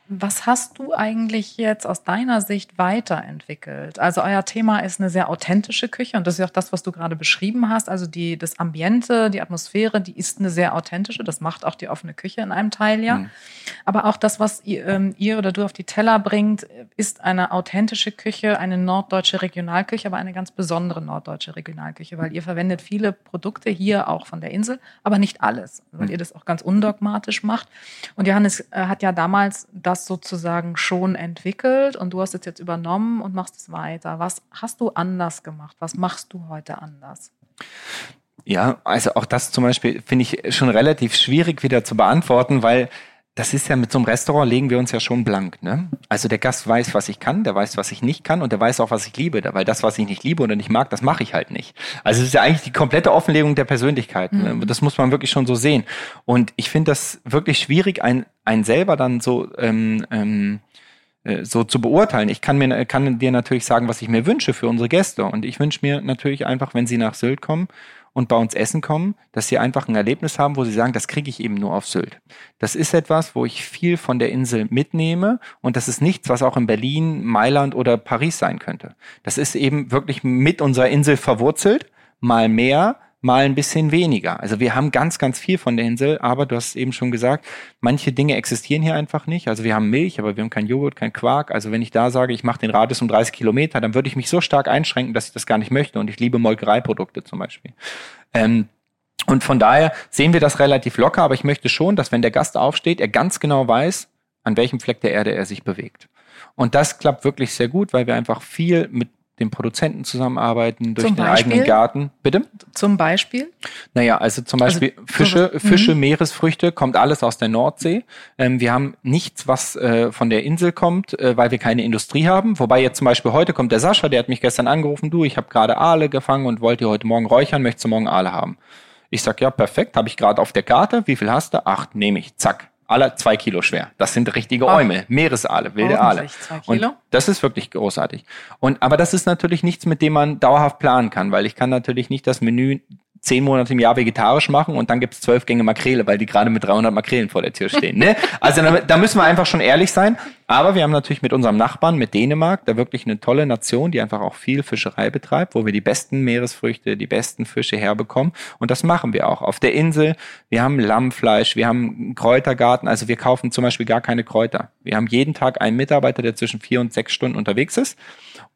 Was hast du eigentlich jetzt aus deiner Sicht weiterentwickelt? Also euer Thema ist eine sehr authentische Küche und das ist ja auch das, was du gerade beschrieben hast. Also die, das Ambiente, die Atmosphäre, die ist eine sehr authentische. Das macht auch die offene Küche in einem Teil ja. Mhm. Aber auch das, was ihr, ähm, ihr, oder du auf die Teller bringt, ist eine authentische Küche, eine norddeutsche Regionalküche, aber eine ganz besondere norddeutsche Regionalküche, weil ihr verwendet viele Produkte hier auch von der Insel, aber nicht alles, weil mhm. ihr das auch ganz undogmatisch macht. Und Johannes äh, hat ja damals das das sozusagen schon entwickelt und du hast es jetzt übernommen und machst es weiter. Was hast du anders gemacht? Was machst du heute anders? Ja, also auch das zum Beispiel finde ich schon relativ schwierig wieder zu beantworten, weil das ist ja mit so einem Restaurant legen wir uns ja schon blank. Ne? Also der Gast weiß, was ich kann, der weiß, was ich nicht kann und der weiß auch, was ich liebe. Weil das, was ich nicht liebe oder nicht mag, das mache ich halt nicht. Also es ist ja eigentlich die komplette Offenlegung der Persönlichkeit. Ne? Mhm. Das muss man wirklich schon so sehen. Und ich finde das wirklich schwierig, ein, ein selber dann so ähm, ähm, äh, so zu beurteilen. Ich kann mir kann dir natürlich sagen, was ich mir wünsche für unsere Gäste. Und ich wünsche mir natürlich einfach, wenn sie nach Sylt kommen, und bei uns essen kommen, dass sie einfach ein Erlebnis haben, wo sie sagen, das kriege ich eben nur auf Sylt. Das ist etwas, wo ich viel von der Insel mitnehme und das ist nichts, was auch in Berlin, Mailand oder Paris sein könnte. Das ist eben wirklich mit unserer Insel verwurzelt, mal mehr, mal ein bisschen weniger. Also wir haben ganz, ganz viel von der Insel, aber du hast eben schon gesagt, manche Dinge existieren hier einfach nicht. Also wir haben Milch, aber wir haben kein Joghurt, kein Quark. Also wenn ich da sage, ich mache den Radius um 30 Kilometer, dann würde ich mich so stark einschränken, dass ich das gar nicht möchte. Und ich liebe Molkereiprodukte zum Beispiel. Ähm, und von daher sehen wir das relativ locker, aber ich möchte schon, dass wenn der Gast aufsteht, er ganz genau weiß, an welchem Fleck der Erde er sich bewegt. Und das klappt wirklich sehr gut, weil wir einfach viel mit dem Produzenten zusammenarbeiten, durch zum den Beispiel? eigenen Garten. Bitte? Zum Beispiel? Naja, also zum also Beispiel also, Fische, so Fische, mhm. Meeresfrüchte, kommt alles aus der Nordsee. Ähm, wir haben nichts, was äh, von der Insel kommt, äh, weil wir keine Industrie haben. Wobei jetzt zum Beispiel heute kommt der Sascha, der hat mich gestern angerufen, du, ich habe gerade Aale gefangen und wollte heute Morgen räuchern, möchtest du morgen Aale haben? Ich sag, ja, perfekt, habe ich gerade auf der Karte. Wie viel hast du? Acht, nehme ich. Zack alle zwei Kilo schwer. Das sind richtige Äume, Meeresaale, wilde Aale. Zwei Kilo. Und das ist wirklich großartig. Und aber das ist natürlich nichts, mit dem man dauerhaft planen kann, weil ich kann natürlich nicht das Menü zehn Monate im Jahr vegetarisch machen und dann gibt's zwölf Gänge Makrele, weil die gerade mit 300 Makrelen vor der Tür stehen. Ne? Also da, da müssen wir einfach schon ehrlich sein. Aber wir haben natürlich mit unserem Nachbarn, mit Dänemark, da wirklich eine tolle Nation, die einfach auch viel Fischerei betreibt, wo wir die besten Meeresfrüchte, die besten Fische herbekommen. Und das machen wir auch. Auf der Insel, wir haben Lammfleisch, wir haben einen Kräutergarten, also wir kaufen zum Beispiel gar keine Kräuter. Wir haben jeden Tag einen Mitarbeiter, der zwischen vier und sechs Stunden unterwegs ist.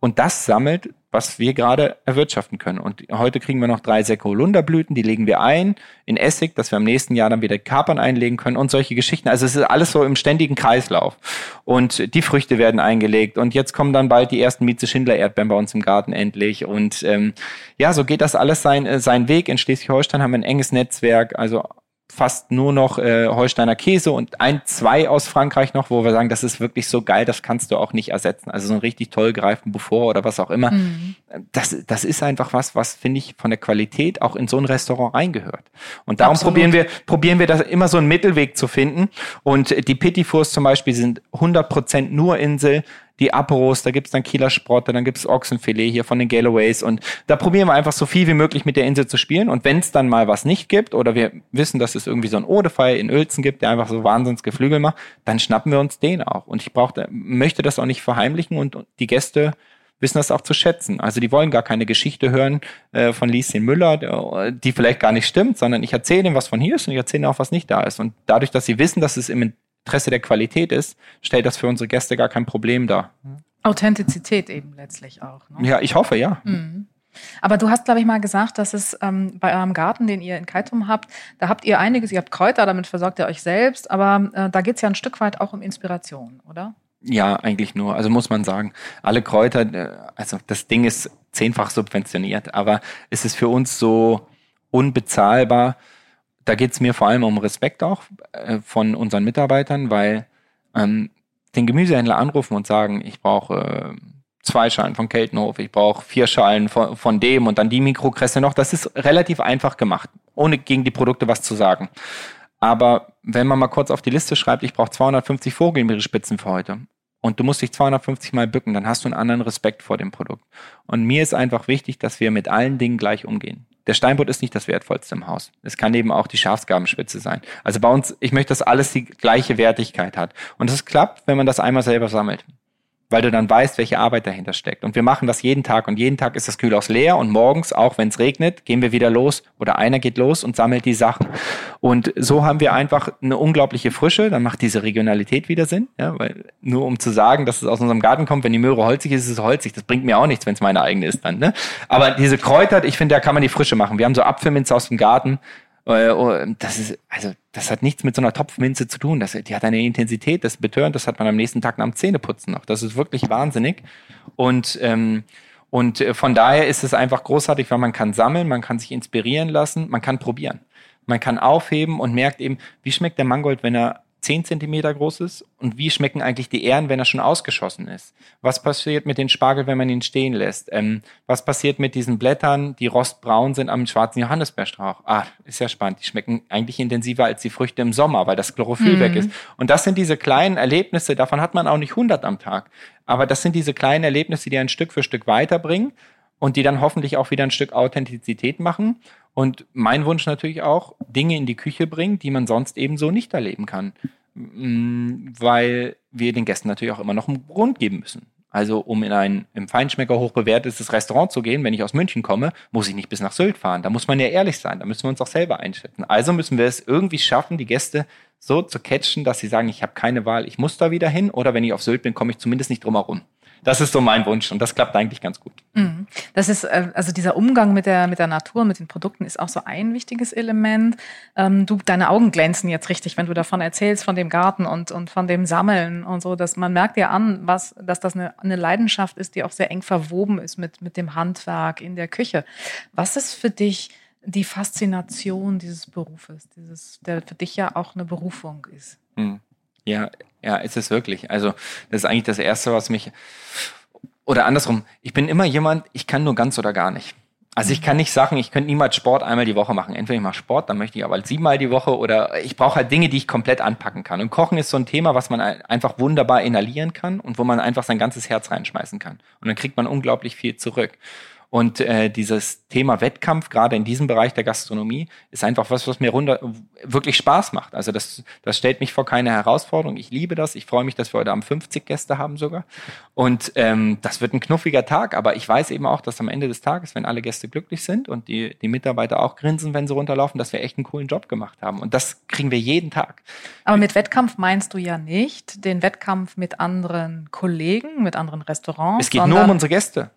Und das sammelt was wir gerade erwirtschaften können. Und heute kriegen wir noch drei Säcke Holunderblüten, die legen wir ein in Essig, dass wir im nächsten Jahr dann wieder Kapern einlegen können und solche Geschichten. Also es ist alles so im ständigen Kreislauf. Und die Früchte werden eingelegt und jetzt kommen dann bald die ersten Mieze-Schindler-Erdbeeren bei uns im Garten endlich. Und ähm, ja, so geht das alles sein, äh, seinen Weg. In Schleswig-Holstein haben wir ein enges Netzwerk, also fast nur noch äh, Holsteiner Käse und ein, zwei aus Frankreich noch, wo wir sagen, das ist wirklich so geil, das kannst du auch nicht ersetzen. Also so ein richtig toll greifen Beaufort oder was auch immer. Mhm. Das, das ist einfach was, was finde ich von der Qualität auch in so ein Restaurant reingehört. Und darum Absolut. probieren wir, probieren wir das immer so einen Mittelweg zu finden. Und die Petit Fours zum Beispiel sind 100 Prozent nur Insel die Aperos, da gibt's dann Kieler Sprotte, dann gibt's Ochsenfilet hier von den Galloways und da probieren wir einfach so viel wie möglich mit der Insel zu spielen und wenn es dann mal was nicht gibt oder wir wissen, dass es irgendwie so ein Odefei in Uelzen gibt, der einfach so wahnsinns Geflügel macht, dann schnappen wir uns den auch und ich brauche, möchte das auch nicht verheimlichen und die Gäste wissen das auch zu schätzen. Also die wollen gar keine Geschichte hören äh, von Lieschen Müller, die vielleicht gar nicht stimmt, sondern ich erzähle ihnen, was von hier ist und ich erzähle ihnen auch, was nicht da ist. Und dadurch, dass sie wissen, dass es im Interesse der Qualität ist, stellt das für unsere Gäste gar kein Problem dar. Authentizität eben letztlich auch. Ne? Ja, ich hoffe, ja. Mhm. Aber du hast, glaube ich, mal gesagt, dass es ähm, bei eurem Garten, den ihr in Kaitum habt, da habt ihr einiges, ihr habt Kräuter, damit versorgt ihr euch selbst, aber äh, da geht es ja ein Stück weit auch um Inspiration, oder? Ja, eigentlich nur. Also muss man sagen, alle Kräuter, äh, also das Ding ist zehnfach subventioniert, aber es ist für uns so unbezahlbar, da geht es mir vor allem um Respekt auch äh, von unseren Mitarbeitern, weil ähm, den Gemüsehändler anrufen und sagen, ich brauche äh, zwei Schalen von Keltenhof, ich brauche vier Schalen von, von dem und dann die Mikrokresse noch. Das ist relativ einfach gemacht, ohne gegen die Produkte was zu sagen. Aber wenn man mal kurz auf die Liste schreibt, ich brauche 250 Vogelmeeresspitzen für heute und du musst dich 250 Mal bücken, dann hast du einen anderen Respekt vor dem Produkt. Und mir ist einfach wichtig, dass wir mit allen Dingen gleich umgehen. Der Steinbutt ist nicht das Wertvollste im Haus. Es kann eben auch die Schafsgabenspitze sein. Also bei uns, ich möchte, dass alles die gleiche Wertigkeit hat. Und es klappt, wenn man das einmal selber sammelt weil du dann weißt, welche Arbeit dahinter steckt. Und wir machen das jeden Tag und jeden Tag ist das Kühlhaus leer und morgens, auch wenn es regnet, gehen wir wieder los oder einer geht los und sammelt die Sachen. Und so haben wir einfach eine unglaubliche Frische, dann macht diese Regionalität wieder Sinn, ja, weil nur um zu sagen, dass es aus unserem Garten kommt, wenn die Möhre holzig ist, ist es holzig, das bringt mir auch nichts, wenn es meine eigene ist dann, ne? Aber diese Kräuter, ich finde, da kann man die Frische machen. Wir haben so Apfelminze aus dem Garten, das ist, also, das hat nichts mit so einer Topfminze zu tun. Das, die hat eine Intensität, das betörend, das hat man am nächsten Tag nach dem Zähneputzen noch. Das ist wirklich wahnsinnig. Und, ähm, und äh, von daher ist es einfach großartig, weil man kann sammeln, man kann sich inspirieren lassen, man kann probieren. Man kann aufheben und merkt eben, wie schmeckt der Mangold, wenn er 10 Zentimeter groß ist? Und wie schmecken eigentlich die Ähren, wenn er schon ausgeschossen ist? Was passiert mit den Spargel, wenn man ihn stehen lässt? Ähm, was passiert mit diesen Blättern, die rostbraun sind am schwarzen Johannisbeerstrauch? Ah, ist ja spannend. Die schmecken eigentlich intensiver als die Früchte im Sommer, weil das Chlorophyll mhm. weg ist. Und das sind diese kleinen Erlebnisse, davon hat man auch nicht 100 am Tag. Aber das sind diese kleinen Erlebnisse, die ein Stück für Stück weiterbringen und die dann hoffentlich auch wieder ein Stück Authentizität machen. Und mein Wunsch natürlich auch, Dinge in die Küche bringen, die man sonst eben so nicht erleben kann. Mm, weil wir den Gästen natürlich auch immer noch einen Grund geben müssen. Also um in ein im Feinschmecker hochbewertetes Restaurant zu gehen, wenn ich aus München komme, muss ich nicht bis nach Sylt fahren. Da muss man ja ehrlich sein, da müssen wir uns auch selber einschätzen. Also müssen wir es irgendwie schaffen, die Gäste so zu catchen, dass sie sagen, ich habe keine Wahl, ich muss da wieder hin oder wenn ich auf Sylt bin, komme ich zumindest nicht drum herum. Das ist so mein Wunsch und das klappt eigentlich ganz gut. Mhm. Das ist, äh, also dieser Umgang mit der, mit der Natur, mit den Produkten ist auch so ein wichtiges Element. Ähm, du, deine Augen glänzen jetzt richtig, wenn du davon erzählst, von dem Garten und, und von dem Sammeln und so, dass man merkt ja an, was, dass das eine, eine Leidenschaft ist, die auch sehr eng verwoben ist mit, mit dem Handwerk in der Küche. Was ist für dich die Faszination dieses Berufes, dieses, der für dich ja auch eine Berufung ist? Mhm. Ja, ja, ist es wirklich. Also, das ist eigentlich das Erste, was mich. Oder andersrum, ich bin immer jemand, ich kann nur ganz oder gar nicht. Also ich kann nicht sagen, ich könnte niemals Sport einmal die Woche machen. Entweder ich mache Sport, dann möchte ich aber siebenmal die Woche oder ich brauche halt Dinge, die ich komplett anpacken kann. Und Kochen ist so ein Thema, was man einfach wunderbar inhalieren kann und wo man einfach sein ganzes Herz reinschmeißen kann. Und dann kriegt man unglaublich viel zurück. Und äh, dieses Thema Wettkampf, gerade in diesem Bereich der Gastronomie, ist einfach was, was mir runter, wirklich Spaß macht. Also das, das stellt mich vor keine Herausforderung. Ich liebe das. Ich freue mich, dass wir heute Abend 50 Gäste haben sogar. Und ähm, das wird ein knuffiger Tag. Aber ich weiß eben auch, dass am Ende des Tages, wenn alle Gäste glücklich sind und die, die Mitarbeiter auch grinsen, wenn sie runterlaufen, dass wir echt einen coolen Job gemacht haben. Und das kriegen wir jeden Tag. Aber mit Wettkampf meinst du ja nicht den Wettkampf mit anderen Kollegen, mit anderen Restaurants. Es geht nur um unsere Gäste.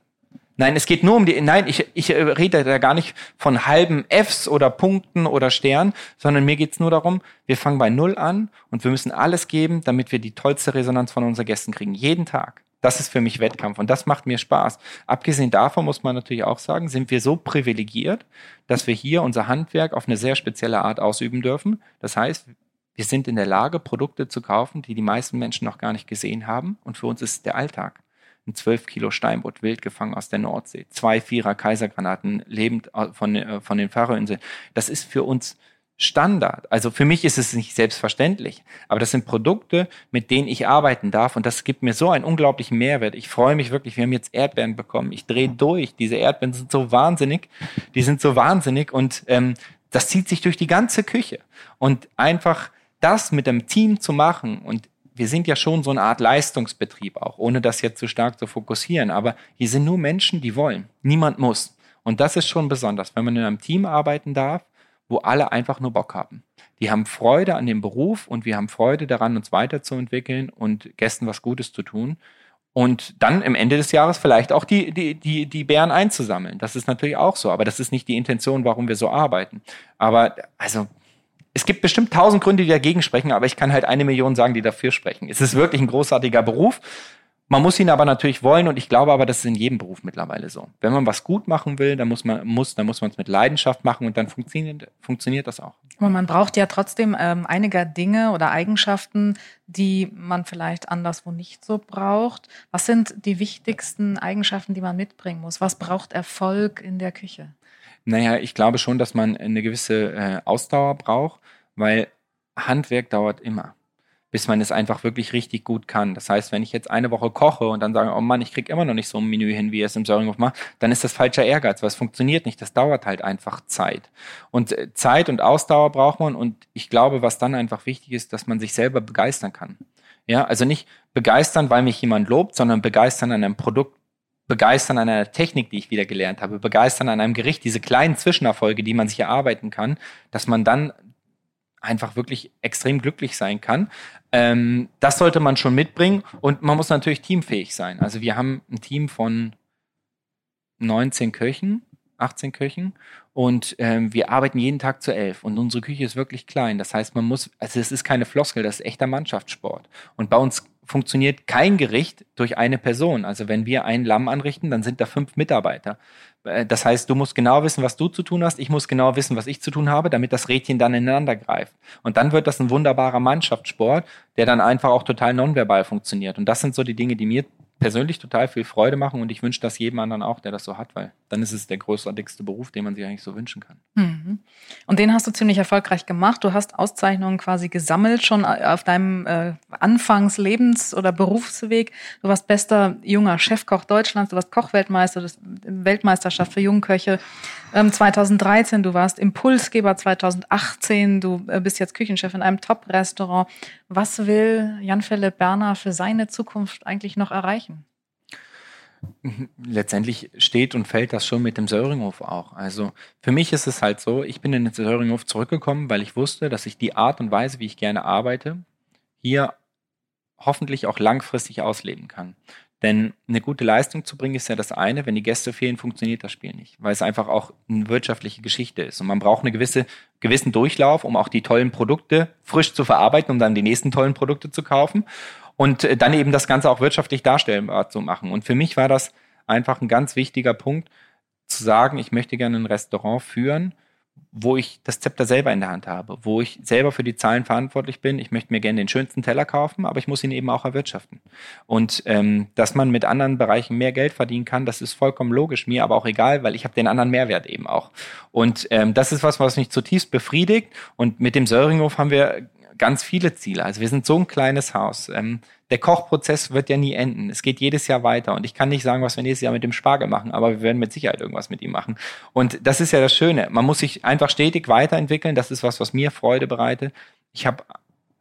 Nein, es geht nur um die, nein, ich, ich äh, rede da gar nicht von halben Fs oder Punkten oder Sternen, sondern mir geht's nur darum, wir fangen bei Null an und wir müssen alles geben, damit wir die tollste Resonanz von unseren Gästen kriegen. Jeden Tag. Das ist für mich Wettkampf und das macht mir Spaß. Abgesehen davon muss man natürlich auch sagen, sind wir so privilegiert, dass wir hier unser Handwerk auf eine sehr spezielle Art ausüben dürfen. Das heißt, wir sind in der Lage, Produkte zu kaufen, die die meisten Menschen noch gar nicht gesehen haben und für uns ist der Alltag ein 12 Kilo Steinbutt wild gefangen aus der Nordsee, zwei Vierer Kaisergranaten lebend von, äh, von den Färöerinseln. Das ist für uns Standard. Also für mich ist es nicht selbstverständlich, aber das sind Produkte, mit denen ich arbeiten darf und das gibt mir so einen unglaublichen Mehrwert. Ich freue mich wirklich, wir haben jetzt Erdbeeren bekommen. Ich drehe durch. Diese Erdbeeren sind so wahnsinnig, die sind so wahnsinnig und ähm, das zieht sich durch die ganze Küche. Und einfach das mit dem Team zu machen und wir sind ja schon so eine Art Leistungsbetrieb auch, ohne das jetzt zu stark zu fokussieren. Aber hier sind nur Menschen, die wollen. Niemand muss. Und das ist schon besonders, wenn man in einem Team arbeiten darf, wo alle einfach nur Bock haben. Die haben Freude an dem Beruf und wir haben Freude daran, uns weiterzuentwickeln und Gästen was Gutes zu tun. Und dann im Ende des Jahres vielleicht auch die, die, die, die Bären einzusammeln. Das ist natürlich auch so, aber das ist nicht die Intention, warum wir so arbeiten. Aber also es gibt bestimmt tausend Gründe, die dagegen sprechen, aber ich kann halt eine Million sagen, die dafür sprechen. Es ist wirklich ein großartiger Beruf. Man muss ihn aber natürlich wollen und ich glaube aber, das ist in jedem Beruf mittlerweile so. Wenn man was gut machen will, dann muss man muss, dann muss man es mit Leidenschaft machen und dann funktioniert funktioniert das auch. Aber man braucht ja trotzdem ähm, einige Dinge oder Eigenschaften, die man vielleicht anderswo nicht so braucht. Was sind die wichtigsten Eigenschaften, die man mitbringen muss? Was braucht Erfolg in der Küche? Naja, ich glaube schon, dass man eine gewisse äh, Ausdauer braucht, weil Handwerk dauert immer. bis man es einfach wirklich richtig gut kann. Das heißt, wenn ich jetzt eine Woche koche und dann sage, oh Mann, ich kriege immer noch nicht so ein Menü hin, wie er es im Söringhof macht, dann ist das falscher Ehrgeiz, weil es funktioniert nicht. Das dauert halt einfach Zeit. Und äh, Zeit und Ausdauer braucht man und ich glaube, was dann einfach wichtig ist, dass man sich selber begeistern kann. Ja, also nicht begeistern, weil mich jemand lobt, sondern begeistern an einem Produkt, begeistern an einer Technik, die ich wieder gelernt habe, begeistern an einem Gericht, diese kleinen Zwischenerfolge, die man sich erarbeiten kann, dass man dann einfach wirklich extrem glücklich sein kann. Ähm, das sollte man schon mitbringen und man muss natürlich teamfähig sein. Also wir haben ein Team von 19 Köchen, 18 Köchen und ähm, wir arbeiten jeden Tag zu elf und unsere Küche ist wirklich klein. Das heißt, man muss, also es ist keine Floskel, das ist echter Mannschaftssport. Und bei uns funktioniert kein Gericht durch eine Person. Also wenn wir ein Lamm anrichten, dann sind da fünf Mitarbeiter. Äh, das heißt, du musst genau wissen, was du zu tun hast. Ich muss genau wissen, was ich zu tun habe, damit das Rädchen dann ineinander greift. Und dann wird das ein wunderbarer Mannschaftssport, der dann einfach auch total nonverbal funktioniert. Und das sind so die Dinge, die mir persönlich total viel Freude machen und ich wünsche das jedem anderen auch, der das so hat, weil dann ist es der großartigste Beruf, den man sich eigentlich so wünschen kann. Mhm. Und den hast du ziemlich erfolgreich gemacht. Du hast Auszeichnungen quasi gesammelt schon auf deinem äh, Anfangslebens- oder Berufsweg. Du warst bester junger Chefkoch Deutschlands, du warst Kochweltmeister, Weltmeisterschaft für Jungköche ähm, 2013, du warst Impulsgeber 2018, du äh, bist jetzt Küchenchef in einem Top-Restaurant. Was will Jan-Philipp Berner für seine Zukunft eigentlich noch erreichen? Letztendlich steht und fällt das schon mit dem Söringhof auch. Also für mich ist es halt so, ich bin in den Söringhof zurückgekommen, weil ich wusste, dass ich die Art und Weise, wie ich gerne arbeite, hier hoffentlich auch langfristig ausleben kann. Denn eine gute Leistung zu bringen ist ja das eine. Wenn die Gäste fehlen, funktioniert das Spiel nicht, weil es einfach auch eine wirtschaftliche Geschichte ist. Und man braucht eine gewisse, gewissen Durchlauf, um auch die tollen Produkte frisch zu verarbeiten, um dann die nächsten tollen Produkte zu kaufen und äh, dann eben das Ganze auch wirtschaftlich darstellbar zu machen. Und für mich war das einfach ein ganz wichtiger Punkt, zu sagen, ich möchte gerne ein Restaurant führen, wo ich das Zepter selber in der Hand habe, wo ich selber für die Zahlen verantwortlich bin. Ich möchte mir gerne den schönsten Teller kaufen, aber ich muss ihn eben auch erwirtschaften. Und ähm, dass man mit anderen Bereichen mehr Geld verdienen kann, das ist vollkommen logisch, mir aber auch egal, weil ich habe den anderen Mehrwert eben auch. Und ähm, das ist was, was mich zutiefst befriedigt. Und mit dem Söringhof haben wir ganz viele Ziele. Also wir sind so ein kleines Haus. Ähm, der Kochprozess wird ja nie enden. Es geht jedes Jahr weiter. Und ich kann nicht sagen, was wir nächstes Jahr mit dem Spargel machen, aber wir werden mit Sicherheit irgendwas mit ihm machen. Und das ist ja das Schöne. Man muss sich einfach stetig weiterentwickeln. Das ist was, was mir Freude bereitet. Ich habe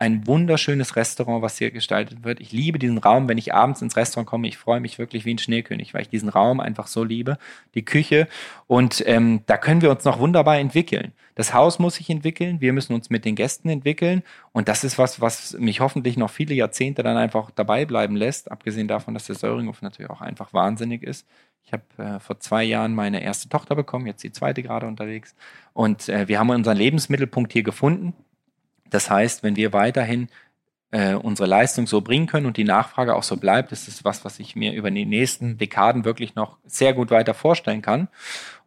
ein wunderschönes Restaurant, was hier gestaltet wird. Ich liebe diesen Raum, wenn ich abends ins Restaurant komme. Ich freue mich wirklich wie ein Schneekönig, weil ich diesen Raum einfach so liebe, die Küche. Und ähm, da können wir uns noch wunderbar entwickeln. Das Haus muss sich entwickeln, wir müssen uns mit den Gästen entwickeln. Und das ist was, was mich hoffentlich noch viele Jahrzehnte dann einfach dabei bleiben lässt, abgesehen davon, dass der Söringhof natürlich auch einfach wahnsinnig ist. Ich habe äh, vor zwei Jahren meine erste Tochter bekommen, jetzt die zweite gerade unterwegs. Und äh, wir haben unseren Lebensmittelpunkt hier gefunden das heißt, wenn wir weiterhin äh, unsere Leistung so bringen können und die Nachfrage auch so bleibt, ist es was, was ich mir über die nächsten Dekaden wirklich noch sehr gut weiter vorstellen kann.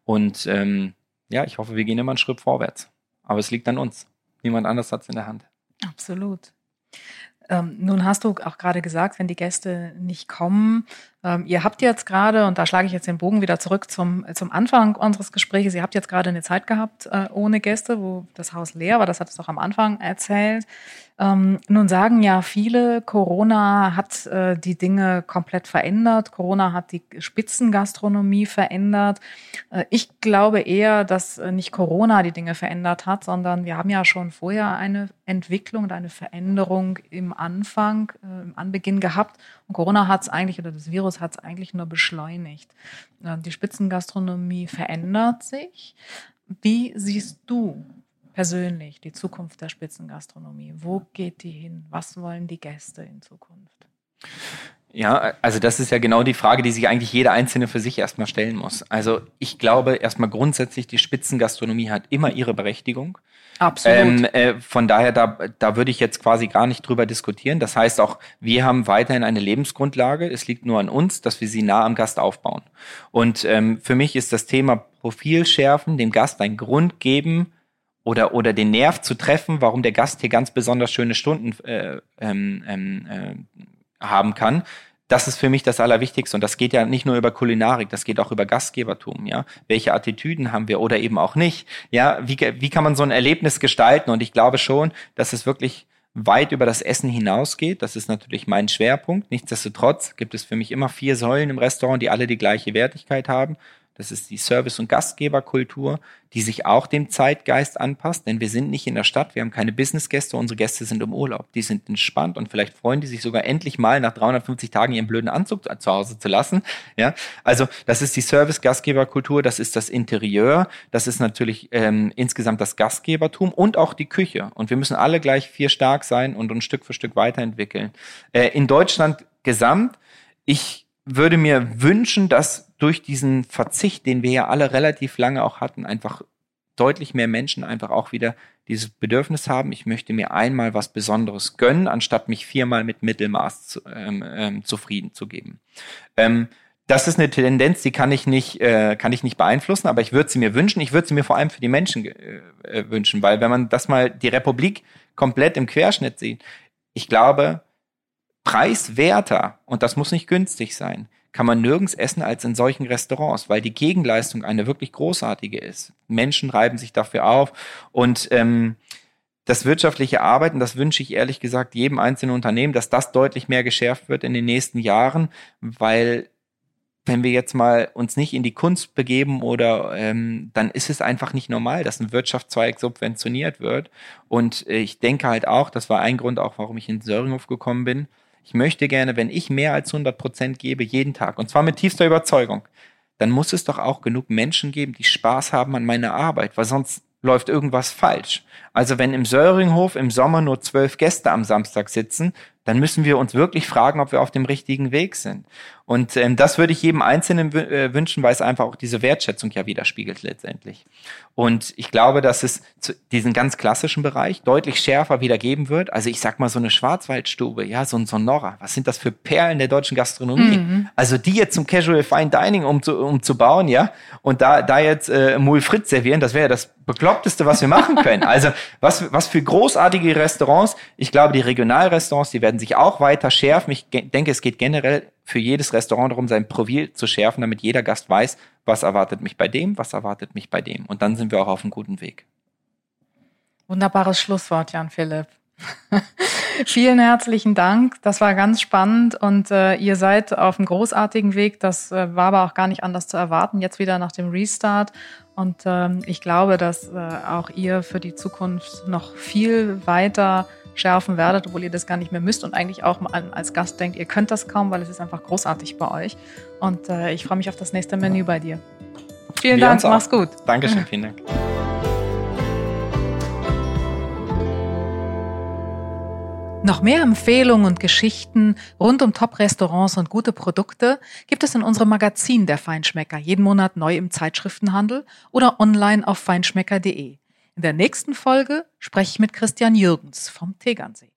Und ähm, ja, ich hoffe, wir gehen immer einen Schritt vorwärts. Aber es liegt an uns. Niemand anders hat es in der Hand. Absolut. Ähm, nun hast du auch gerade gesagt, wenn die Gäste nicht kommen, ähm, ihr habt jetzt gerade, und da schlage ich jetzt den Bogen wieder zurück zum, zum Anfang unseres Gesprächs, ihr habt jetzt gerade eine Zeit gehabt äh, ohne Gäste, wo das Haus leer war, das hat es doch am Anfang erzählt. Ähm, nun sagen ja viele, Corona hat äh, die Dinge komplett verändert, Corona hat die Spitzengastronomie verändert. Äh, ich glaube eher, dass äh, nicht Corona die Dinge verändert hat, sondern wir haben ja schon vorher eine Entwicklung und eine Veränderung im Anfang, äh, im Anbeginn gehabt. Und Corona hat es eigentlich, oder das Virus hat es eigentlich nur beschleunigt. Die Spitzengastronomie verändert sich. Wie siehst du persönlich die Zukunft der Spitzengastronomie? Wo geht die hin? Was wollen die Gäste in Zukunft? Ja, also das ist ja genau die Frage, die sich eigentlich jeder Einzelne für sich erstmal stellen muss. Also ich glaube erstmal grundsätzlich, die Spitzengastronomie hat immer ihre Berechtigung. Absolut. Ähm, äh, von daher, da, da würde ich jetzt quasi gar nicht drüber diskutieren. Das heißt auch, wir haben weiterhin eine Lebensgrundlage. Es liegt nur an uns, dass wir sie nah am Gast aufbauen. Und ähm, für mich ist das Thema Profil schärfen, dem Gast einen Grund geben oder, oder den Nerv zu treffen, warum der Gast hier ganz besonders schöne Stunden äh, ähm, ähm äh, haben kann das ist für mich das Allerwichtigste. Und das geht ja nicht nur über Kulinarik, das geht auch über Gastgebertum, ja. Welche Attitüden haben wir oder eben auch nicht? Ja, wie, wie kann man so ein Erlebnis gestalten? Und ich glaube schon, dass es wirklich weit über das Essen hinausgeht. Das ist natürlich mein Schwerpunkt. Nichtsdestotrotz gibt es für mich immer vier Säulen im Restaurant, die alle die gleiche Wertigkeit haben. Das ist die Service- und Gastgeberkultur, die sich auch dem Zeitgeist anpasst, denn wir sind nicht in der Stadt, wir haben keine Businessgäste, unsere Gäste sind im Urlaub. Die sind entspannt und vielleicht freuen die sich sogar endlich mal nach 350 Tagen ihren blöden Anzug zu Hause zu lassen. Ja, also das ist die Service-Gastgeberkultur, das ist das Interieur, das ist natürlich ähm, insgesamt das Gastgebertum und auch die Küche. Und wir müssen alle gleich vier stark sein und uns Stück für Stück weiterentwickeln. Äh, in Deutschland gesamt, ich würde mir wünschen, dass durch diesen Verzicht, den wir ja alle relativ lange auch hatten, einfach deutlich mehr Menschen einfach auch wieder dieses Bedürfnis haben, ich möchte mir einmal was Besonderes gönnen, anstatt mich viermal mit Mittelmaß zu, ähm, ähm, zufrieden zu geben. Ähm, das ist eine Tendenz, die kann ich nicht, äh, kann ich nicht beeinflussen, aber ich würde sie mir wünschen. Ich würde sie mir vor allem für die Menschen äh, äh, wünschen, weil wenn man das mal die Republik komplett im Querschnitt sieht, ich glaube, preiswerter, und das muss nicht günstig sein, kann man nirgends essen als in solchen Restaurants, weil die Gegenleistung eine wirklich großartige ist. Menschen reiben sich dafür auf und ähm, das wirtschaftliche Arbeiten, das wünsche ich ehrlich gesagt jedem einzelnen Unternehmen, dass das deutlich mehr geschärft wird in den nächsten Jahren, weil wenn wir jetzt mal uns nicht in die Kunst begeben oder ähm, dann ist es einfach nicht normal, dass ein Wirtschaftszweig subventioniert wird. Und äh, ich denke halt auch, das war ein Grund auch, warum ich in Söringhof gekommen bin, ich möchte gerne, wenn ich mehr als 100 Prozent gebe, jeden Tag, und zwar mit tiefster Überzeugung, dann muss es doch auch genug Menschen geben, die Spaß haben an meiner Arbeit, weil sonst läuft irgendwas falsch. Also wenn im Söringhof im Sommer nur zwölf Gäste am Samstag sitzen, dann müssen wir uns wirklich fragen, ob wir auf dem richtigen Weg sind. Und ähm, das würde ich jedem Einzelnen äh, wünschen, weil es einfach auch diese Wertschätzung ja widerspiegelt letztendlich. Und ich glaube, dass es diesen ganz klassischen Bereich deutlich schärfer wieder geben wird. Also ich sag mal so eine Schwarzwaldstube, ja, so ein Sonora. Was sind das für Perlen der deutschen Gastronomie? Mhm. Also die jetzt zum Casual Fine Dining umzu, umzubauen, ja, und da, da jetzt äh, Moules Fritz servieren, das wäre ja das Bekloppteste, was wir machen können. Also was, was für großartige Restaurants. Ich glaube, die Regionalrestaurants, die werden sich auch weiter schärfen. Ich denke, es geht generell für jedes Restaurant darum, sein Profil zu schärfen, damit jeder Gast weiß, was erwartet mich bei dem, was erwartet mich bei dem. Und dann sind wir auch auf einem guten Weg. Wunderbares Schlusswort, Jan Philipp. Vielen herzlichen Dank. Das war ganz spannend und äh, ihr seid auf einem großartigen Weg. Das äh, war aber auch gar nicht anders zu erwarten. Jetzt wieder nach dem Restart. Und ähm, ich glaube, dass äh, auch ihr für die Zukunft noch viel weiter schärfen werdet, obwohl ihr das gar nicht mehr müsst und eigentlich auch mal als Gast denkt, ihr könnt das kaum, weil es ist einfach großartig bei euch. Und äh, ich freue mich auf das nächste Menü bei dir. Vielen Wir Dank, mach's gut. Dankeschön, vielen Dank. Noch mehr Empfehlungen und Geschichten rund um Top-Restaurants und gute Produkte gibt es in unserem Magazin der Feinschmecker, jeden Monat neu im Zeitschriftenhandel oder online auf feinschmecker.de. In der nächsten Folge spreche ich mit Christian Jürgens vom Tegernsee.